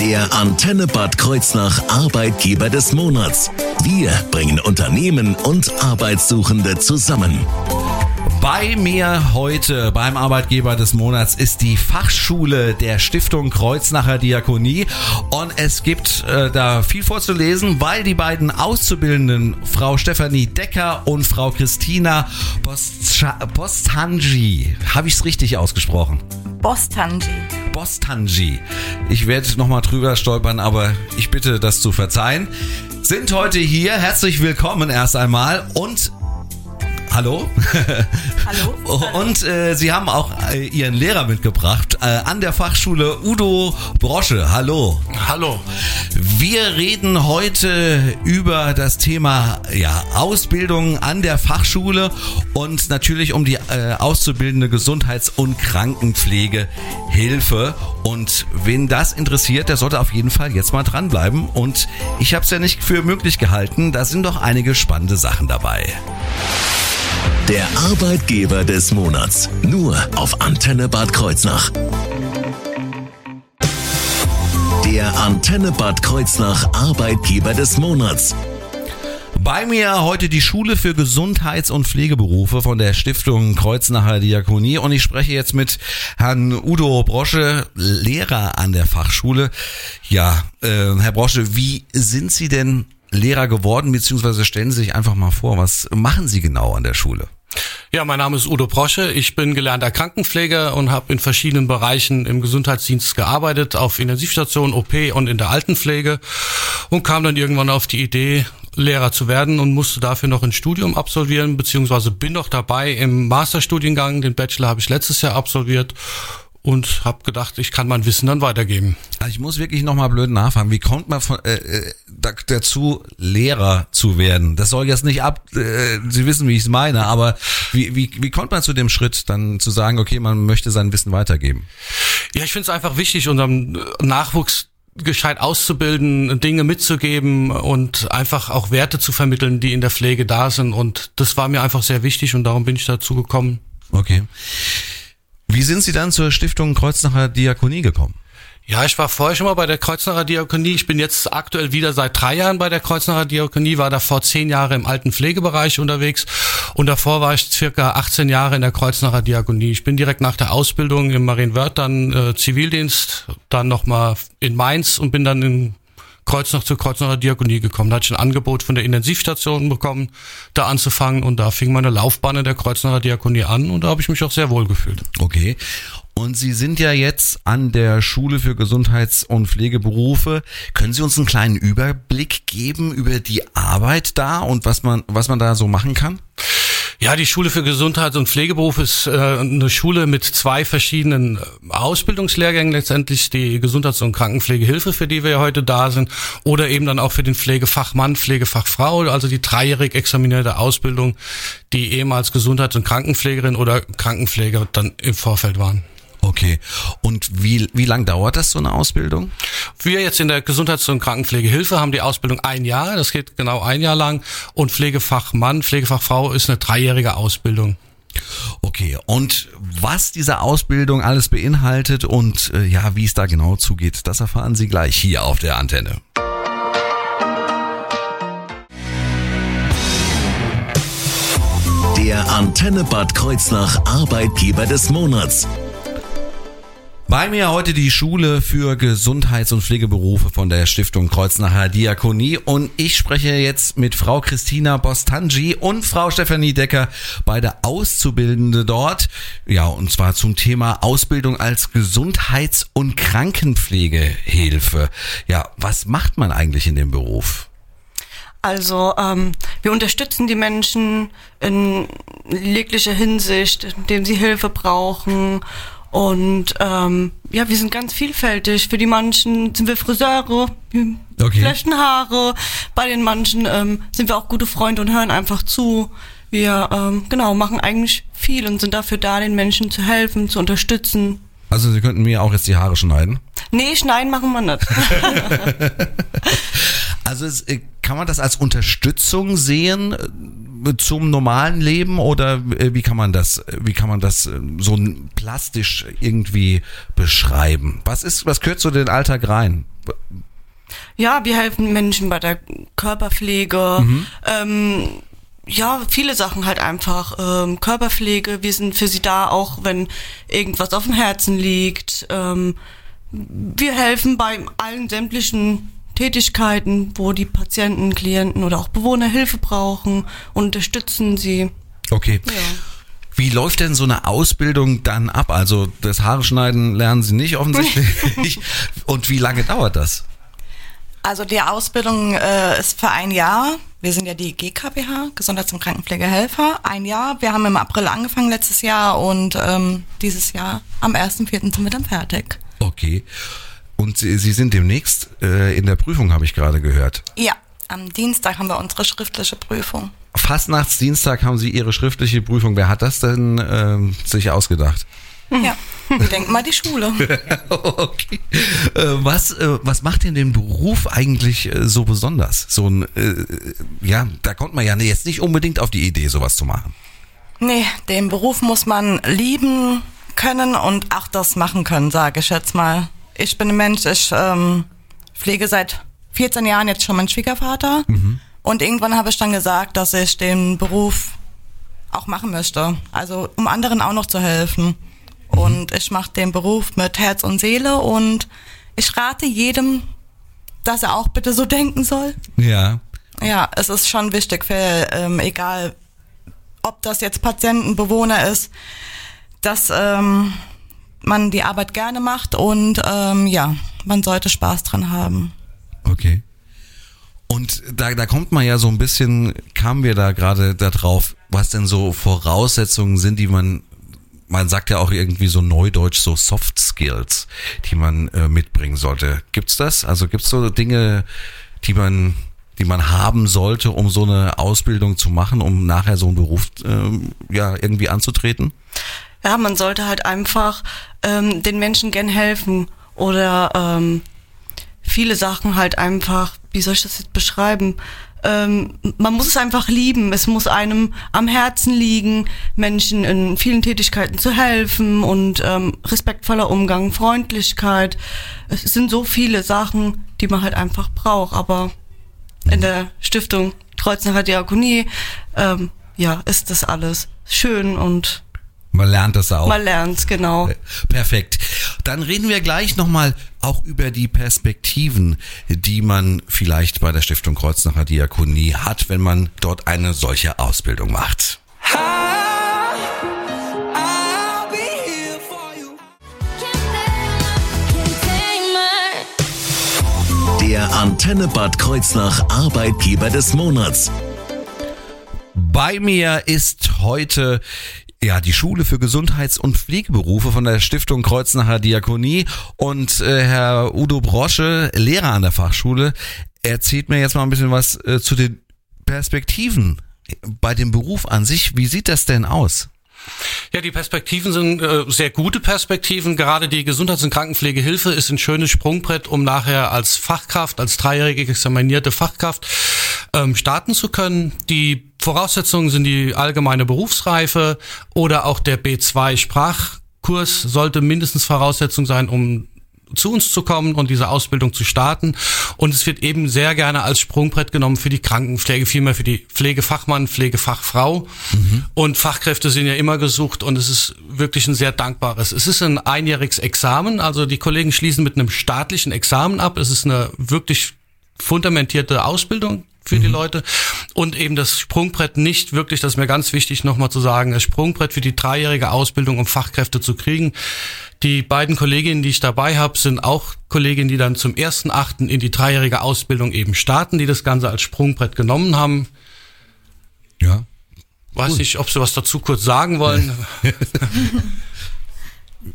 Der Antenne Bad Kreuznach Arbeitgeber des Monats. Wir bringen Unternehmen und Arbeitssuchende zusammen. Bei mir heute beim Arbeitgeber des Monats ist die Fachschule der Stiftung Kreuznacher Diakonie und es gibt äh, da viel vorzulesen, weil die beiden Auszubildenden, Frau Stefanie Decker und Frau Christina Bostanji, habe ich es richtig ausgesprochen? Bostanji. Bostanji. Ich werde nochmal drüber stolpern, aber ich bitte das zu verzeihen. Sind heute hier. Herzlich willkommen erst einmal und Hallo. Hallo. Und äh, Sie haben auch äh, Ihren Lehrer mitgebracht äh, an der Fachschule Udo Brosche. Hallo. Hallo. Wir reden heute über das Thema ja, Ausbildung an der Fachschule und natürlich um die äh, auszubildende Gesundheits- und Krankenpflegehilfe. Und wen das interessiert, der sollte auf jeden Fall jetzt mal dranbleiben. Und ich habe es ja nicht für möglich gehalten. Da sind doch einige spannende Sachen dabei. Der Arbeitgeber des Monats. Nur auf Antenne Bad Kreuznach. Der Antenne Bad Kreuznach Arbeitgeber des Monats. Bei mir heute die Schule für Gesundheits- und Pflegeberufe von der Stiftung Kreuznacher Diakonie und ich spreche jetzt mit Herrn Udo Brosche, Lehrer an der Fachschule. Ja, äh, Herr Brosche, wie sind Sie denn Lehrer geworden, beziehungsweise stellen Sie sich einfach mal vor, was machen Sie genau an der Schule? Ja, mein Name ist Udo Brosche. Ich bin gelernter Krankenpfleger und habe in verschiedenen Bereichen im Gesundheitsdienst gearbeitet, auf Intensivstationen, OP und in der Altenpflege und kam dann irgendwann auf die Idee, Lehrer zu werden und musste dafür noch ein Studium absolvieren, beziehungsweise bin noch dabei im Masterstudiengang. Den Bachelor habe ich letztes Jahr absolviert und habe gedacht, ich kann mein Wissen dann weitergeben. Also ich muss wirklich nochmal blöd nachfragen. Wie kommt man von, äh, äh, dazu, Lehrer zu werden? Das soll jetzt nicht ab, äh, Sie wissen, wie ich es meine, aber wie, wie, wie kommt man zu dem Schritt, dann zu sagen, okay, man möchte sein Wissen weitergeben? Ja, ich finde es einfach wichtig, unserem Nachwuchs gescheit auszubilden, Dinge mitzugeben und einfach auch Werte zu vermitteln, die in der Pflege da sind. Und das war mir einfach sehr wichtig und darum bin ich dazu gekommen. Okay. Wie sind Sie dann zur Stiftung Kreuznacher Diakonie gekommen? Ja, ich war vorher schon mal bei der Kreuznacher Diakonie. Ich bin jetzt aktuell wieder seit drei Jahren bei der Kreuznacher Diakonie, war davor zehn Jahre im alten Pflegebereich unterwegs und davor war ich circa 18 Jahre in der Kreuznacher Diakonie. Ich bin direkt nach der Ausbildung im Marienwörth dann äh, Zivildienst, dann nochmal in Mainz und bin dann in Kreuznach zur Kreuznacher Diakonie gekommen. Da hatte ich ein Angebot von der Intensivstation bekommen, da anzufangen und da fing meine Laufbahn in der Kreuznacher Diakonie an und da habe ich mich auch sehr wohl gefühlt. Okay. Und Sie sind ja jetzt an der Schule für Gesundheits- und Pflegeberufe. Können Sie uns einen kleinen Überblick geben über die Arbeit da und was man, was man da so machen kann? Ja, die Schule für Gesundheits- und Pflegeberuf ist äh, eine Schule mit zwei verschiedenen äh, Ausbildungslehrgängen, letztendlich die Gesundheits- und Krankenpflegehilfe, für die wir ja heute da sind, oder eben dann auch für den Pflegefachmann, Pflegefachfrau, also die dreijährig examinierte Ausbildung, die ehemals Gesundheits- und Krankenpflegerin oder Krankenpfleger dann im Vorfeld waren. Okay. Und wie, wie lang dauert das, so eine Ausbildung? Wir jetzt in der Gesundheits- und Krankenpflegehilfe haben die Ausbildung ein Jahr, das geht genau ein Jahr lang. Und Pflegefachmann, Pflegefachfrau ist eine dreijährige Ausbildung. Okay, und was diese Ausbildung alles beinhaltet und äh, ja, wie es da genau zugeht, das erfahren Sie gleich hier auf der Antenne. Der Antenne Bad Kreuznach Arbeitgeber des Monats. Bei mir heute die Schule für Gesundheits- und Pflegeberufe von der Stiftung Kreuznacher Diakonie und ich spreche jetzt mit Frau Christina Bostanji und Frau Stefanie Decker, beide Auszubildende dort. Ja, und zwar zum Thema Ausbildung als Gesundheits- und Krankenpflegehilfe. Ja, was macht man eigentlich in dem Beruf? Also ähm, wir unterstützen die Menschen in jeglicher Hinsicht, indem sie Hilfe brauchen und ähm, ja, wir sind ganz vielfältig. Für die manchen sind wir Friseure, Okay. flechten Haare. Bei den manchen ähm, sind wir auch gute Freunde und hören einfach zu. Wir ähm, genau machen eigentlich viel und sind dafür da, den Menschen zu helfen, zu unterstützen. Also Sie könnten mir auch jetzt die Haare schneiden. Nee, schneiden machen wir nicht. Also es, äh, kann man das als Unterstützung sehen, zum normalen Leben oder äh, wie kann man das, wie kann man das äh, so plastisch irgendwie beschreiben? Was ist, was gehört zu den Alltag rein? Ja, wir helfen Menschen bei der Körperpflege. Mhm. Ähm, ja, viele Sachen halt einfach. Ähm, Körperpflege, wir sind für sie da, auch wenn irgendwas auf dem Herzen liegt. Ähm, wir helfen bei allen sämtlichen Tätigkeiten, wo die Patienten, Klienten oder auch Bewohner Hilfe brauchen, unterstützen sie. Okay. Ja. Wie läuft denn so eine Ausbildung dann ab? Also das Haare schneiden lernen Sie nicht offensichtlich. Und wie lange dauert das? Also die Ausbildung äh, ist für ein Jahr. Wir sind ja die GKBH, Gesundheits- und Krankenpflegehelfer. Ein Jahr. Wir haben im April angefangen letztes Jahr und ähm, dieses Jahr am 1.4. sind wir dann fertig. Okay. Und Sie, Sie sind demnächst äh, in der Prüfung, habe ich gerade gehört. Ja, am Dienstag haben wir unsere schriftliche Prüfung. Fastnachtsdienstag haben Sie Ihre schriftliche Prüfung. Wer hat das denn äh, sich ausgedacht? Ja, wir denken mal die Schule. okay. Äh, was, äh, was macht denn den Beruf eigentlich äh, so besonders? So ein, äh, ja, da kommt man ja jetzt nicht unbedingt auf die Idee, sowas zu machen. Nee, den Beruf muss man lieben können und auch das machen können, sage ich jetzt mal ich bin ein Mensch, ich ähm, pflege seit 14 Jahren jetzt schon meinen Schwiegervater. Mhm. Und irgendwann habe ich dann gesagt, dass ich den Beruf auch machen möchte. Also um anderen auch noch zu helfen. Mhm. Und ich mache den Beruf mit Herz und Seele und ich rate jedem, dass er auch bitte so denken soll. Ja. Ja, es ist schon wichtig für, ähm, egal ob das jetzt Patienten, Bewohner ist, dass ähm, man die Arbeit gerne macht und ähm, ja, man sollte Spaß dran haben. Okay. Und da, da kommt man ja so ein bisschen, kamen wir da gerade da drauf, was denn so Voraussetzungen sind, die man, man sagt ja auch irgendwie so neudeutsch, so Soft Skills, die man äh, mitbringen sollte. Gibt's das? Also gibt's so Dinge, die man, die man haben sollte, um so eine Ausbildung zu machen, um nachher so einen Beruf äh, ja irgendwie anzutreten? Ja, man sollte halt einfach ähm, den Menschen gern helfen oder ähm, viele Sachen halt einfach, wie soll ich das jetzt beschreiben? Ähm, man muss es einfach lieben. Es muss einem am Herzen liegen, Menschen in vielen Tätigkeiten zu helfen und ähm, respektvoller Umgang, Freundlichkeit. Es sind so viele Sachen, die man halt einfach braucht. Aber in der Stiftung Kreuznacher Diakonie, ähm, ja, ist das alles schön und man lernt das auch. Man lernt genau. Perfekt. Dann reden wir gleich nochmal auch über die Perspektiven, die man vielleicht bei der Stiftung Kreuznacher Diakonie hat, wenn man dort eine solche Ausbildung macht. Der Antenne Bad Kreuznach Arbeitgeber des Monats. Bei mir ist heute ja, die Schule für Gesundheits- und Pflegeberufe von der Stiftung Kreuznacher Diakonie und äh, Herr Udo Brosche, Lehrer an der Fachschule, erzählt mir jetzt mal ein bisschen was äh, zu den Perspektiven bei dem Beruf an sich. Wie sieht das denn aus? Ja, die Perspektiven sind äh, sehr gute Perspektiven. Gerade die Gesundheits- und Krankenpflegehilfe ist ein schönes Sprungbrett, um nachher als Fachkraft, als dreijährige examinierte Fachkraft ähm, starten zu können. Die Voraussetzungen sind die allgemeine Berufsreife oder auch der B2 Sprachkurs sollte mindestens Voraussetzung sein, um zu uns zu kommen und diese Ausbildung zu starten. Und es wird eben sehr gerne als Sprungbrett genommen für die Krankenpflege, vielmehr für die Pflegefachmann, Pflegefachfrau. Mhm. Und Fachkräfte sind ja immer gesucht und es ist wirklich ein sehr dankbares. Es ist ein einjähriges Examen, also die Kollegen schließen mit einem staatlichen Examen ab. Es ist eine wirklich fundamentierte Ausbildung für mhm. die Leute und eben das Sprungbrett nicht wirklich, das ist mir ganz wichtig nochmal zu sagen, das Sprungbrett für die dreijährige Ausbildung, um Fachkräfte zu kriegen. Die beiden Kolleginnen, die ich dabei habe, sind auch Kolleginnen, die dann zum ersten Achten in die dreijährige Ausbildung eben starten, die das Ganze als Sprungbrett genommen haben. Ja. Weiß cool. nicht, ob Sie was dazu kurz sagen wollen.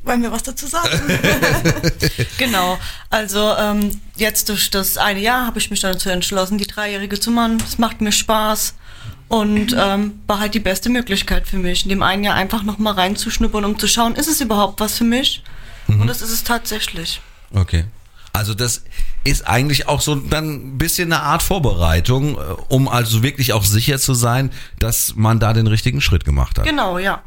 Wollen wir was dazu sagen? genau. Also ähm, jetzt durch das eine Jahr habe ich mich dazu entschlossen, die Dreijährige zu machen. Es macht mir Spaß und ähm, war halt die beste Möglichkeit für mich, in dem einen Jahr einfach nochmal reinzuschnuppern, um zu schauen, ist es überhaupt was für mich? Mhm. Und das ist es tatsächlich. Okay. Also das ist eigentlich auch so dann ein bisschen eine Art Vorbereitung, äh, um also wirklich auch sicher zu sein, dass man da den richtigen Schritt gemacht hat. Genau, ja.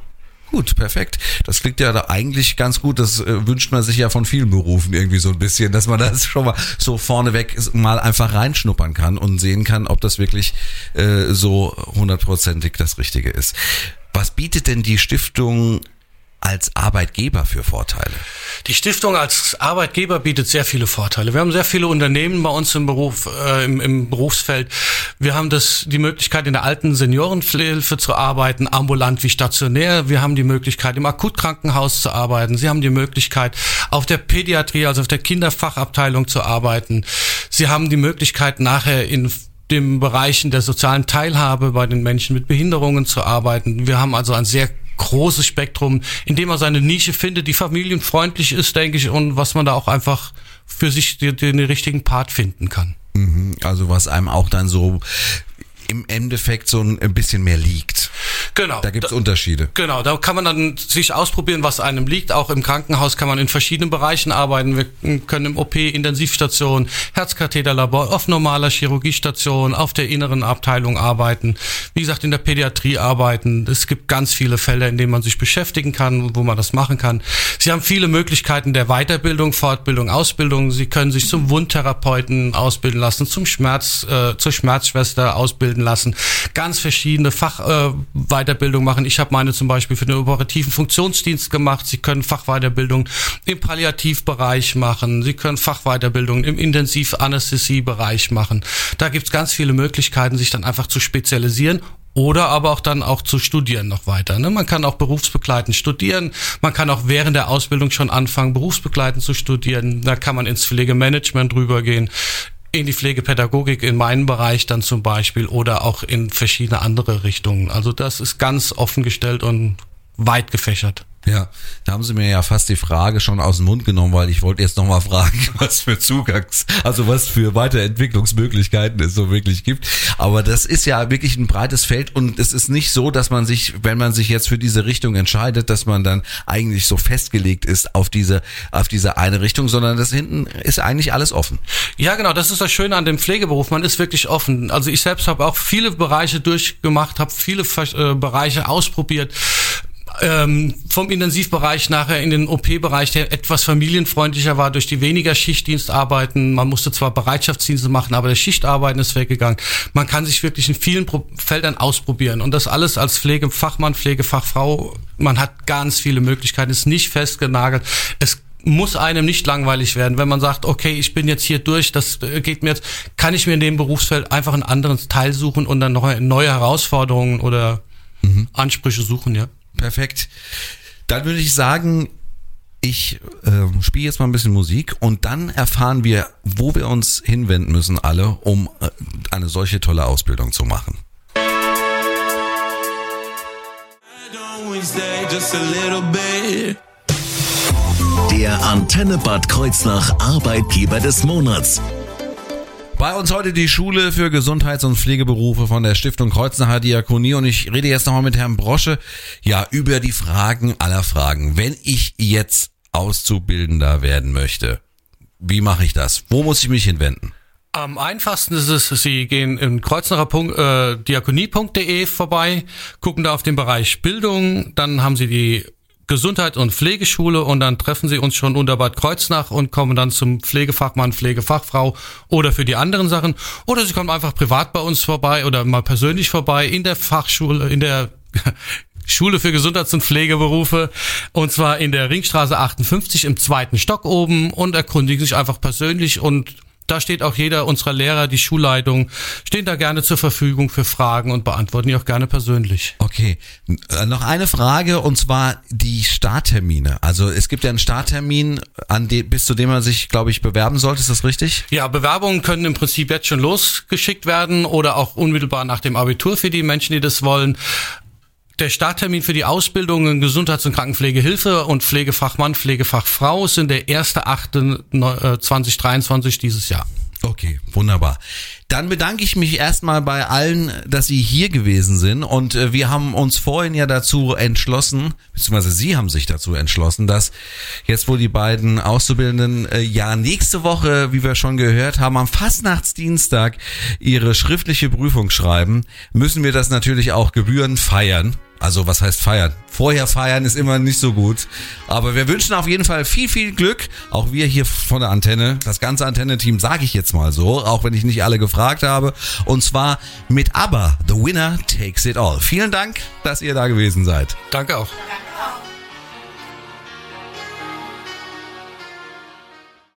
Gut, perfekt. Das klingt ja eigentlich ganz gut. Das äh, wünscht man sich ja von vielen Berufen irgendwie so ein bisschen, dass man das schon mal so vorneweg mal einfach reinschnuppern kann und sehen kann, ob das wirklich äh, so hundertprozentig das Richtige ist. Was bietet denn die Stiftung als Arbeitgeber für Vorteile? Die Stiftung als Arbeitgeber bietet sehr viele Vorteile. Wir haben sehr viele Unternehmen bei uns im Beruf, äh, im, im Berufsfeld. Wir haben das, die Möglichkeit, in der alten Seniorenhilfe zu arbeiten, ambulant wie stationär. Wir haben die Möglichkeit, im Akutkrankenhaus zu arbeiten. Sie haben die Möglichkeit, auf der Pädiatrie, also auf der Kinderfachabteilung zu arbeiten. Sie haben die Möglichkeit, nachher in den Bereichen der sozialen Teilhabe bei den Menschen mit Behinderungen zu arbeiten. Wir haben also ein sehr großes Spektrum, in dem man seine Nische findet, die familienfreundlich ist, denke ich, und was man da auch einfach für sich den, den richtigen Part finden kann. Mhm, also was einem auch dann so im Endeffekt so ein bisschen mehr liegt. Genau. Da gibt es Unterschiede. Genau, da kann man dann sich ausprobieren, was einem liegt. Auch im Krankenhaus kann man in verschiedenen Bereichen arbeiten. Wir können im OP, Intensivstation, Herzkatheterlabor, auf normaler Chirurgiestation, auf der inneren Abteilung arbeiten. Wie gesagt, in der Pädiatrie arbeiten. Es gibt ganz viele Fälle, in denen man sich beschäftigen kann, wo man das machen kann. Sie haben viele Möglichkeiten der Weiterbildung, Fortbildung, Ausbildung. Sie können sich zum Wundtherapeuten ausbilden lassen, zum Schmerz, äh, zur Schmerzschwester ausbilden lassen. Ganz verschiedene Fach äh, machen. Ich habe meine zum Beispiel für den operativen Funktionsdienst gemacht. Sie können Fachweiterbildung im Palliativbereich machen. Sie können Fachweiterbildung im Intensivanästhesiebereich machen. Da gibt's ganz viele Möglichkeiten, sich dann einfach zu spezialisieren oder aber auch dann auch zu studieren noch weiter. Ne? Man kann auch berufsbegleitend studieren. Man kann auch während der Ausbildung schon anfangen, berufsbegleitend zu studieren. Da kann man ins Pflegemanagement rübergehen in die Pflegepädagogik in meinem Bereich dann zum Beispiel oder auch in verschiedene andere Richtungen. Also das ist ganz offen gestellt und weit gefächert. Ja, da haben Sie mir ja fast die Frage schon aus dem Mund genommen, weil ich wollte jetzt nochmal fragen, was für Zugangs, also was für Weiterentwicklungsmöglichkeiten es so wirklich gibt. Aber das ist ja wirklich ein breites Feld und es ist nicht so, dass man sich, wenn man sich jetzt für diese Richtung entscheidet, dass man dann eigentlich so festgelegt ist auf diese, auf diese eine Richtung, sondern das hinten ist eigentlich alles offen. Ja, genau, das ist das Schöne an dem Pflegeberuf. Man ist wirklich offen. Also ich selbst habe auch viele Bereiche durchgemacht, habe viele äh, Bereiche ausprobiert ähm, vom Intensivbereich nachher in den OP-Bereich, der etwas familienfreundlicher war durch die weniger Schichtdienstarbeiten. Man musste zwar Bereitschaftsdienste machen, aber der Schichtarbeiten ist weggegangen. Man kann sich wirklich in vielen Pro Feldern ausprobieren und das alles als Pflegefachmann, Pflegefachfrau. Man hat ganz viele Möglichkeiten, ist nicht festgenagelt. Es muss einem nicht langweilig werden, wenn man sagt, okay, ich bin jetzt hier durch, das äh, geht mir jetzt, kann ich mir in dem Berufsfeld einfach einen anderen Teil suchen und dann noch neue Herausforderungen oder mhm. Ansprüche suchen, ja. Perfekt. Dann würde ich sagen, ich äh, spiele jetzt mal ein bisschen Musik und dann erfahren wir, wo wir uns hinwenden müssen, alle, um äh, eine solche tolle Ausbildung zu machen. Der Antenne Bad Kreuznach Arbeitgeber des Monats. Bei uns heute die Schule für Gesundheits- und Pflegeberufe von der Stiftung Kreuznacher Diakonie und ich rede jetzt nochmal mit Herrn Brosche, ja, über die Fragen aller Fragen. Wenn ich jetzt Auszubildender werden möchte, wie mache ich das? Wo muss ich mich hinwenden? Am einfachsten ist es, Sie gehen in kreuznacher äh, vorbei, gucken da auf den Bereich Bildung, dann haben Sie die Gesundheit- und Pflegeschule und dann treffen sie uns schon unter Bad Kreuznach und kommen dann zum Pflegefachmann, Pflegefachfrau oder für die anderen Sachen. Oder sie kommen einfach privat bei uns vorbei oder mal persönlich vorbei in der Fachschule, in der Schule für Gesundheits- und Pflegeberufe und zwar in der Ringstraße 58 im zweiten Stock oben und erkundigen sich einfach persönlich und da steht auch jeder unserer Lehrer, die Schulleitung, stehen da gerne zur Verfügung für Fragen und beantworten die auch gerne persönlich. Okay, äh, noch eine Frage und zwar die Starttermine. Also es gibt ja einen Starttermin, an de, bis zu dem man sich, glaube ich, bewerben sollte. Ist das richtig? Ja, Bewerbungen können im Prinzip jetzt schon losgeschickt werden oder auch unmittelbar nach dem Abitur für die Menschen, die das wollen. Der Starttermin für die Ausbildung in Gesundheits- und Krankenpflegehilfe und Pflegefachmann, Pflegefachfrau sind der 1.8.2023 dieses Jahr. Okay, wunderbar. Dann bedanke ich mich erstmal bei allen, dass Sie hier gewesen sind und äh, wir haben uns vorhin ja dazu entschlossen, beziehungsweise Sie haben sich dazu entschlossen, dass jetzt wo die beiden Auszubildenden äh, ja nächste Woche, wie wir schon gehört haben, am Fastnachtsdienstag ihre schriftliche Prüfung schreiben, müssen wir das natürlich auch gebührend feiern. Also was heißt feiern? Vorher feiern ist immer nicht so gut. Aber wir wünschen auf jeden Fall viel, viel Glück. Auch wir hier von der Antenne, das ganze Antenne-Team sage ich jetzt mal so, auch wenn ich nicht alle gefragt habe. Und zwar mit ABBA, The Winner Takes It All. Vielen Dank, dass ihr da gewesen seid. Danke auch.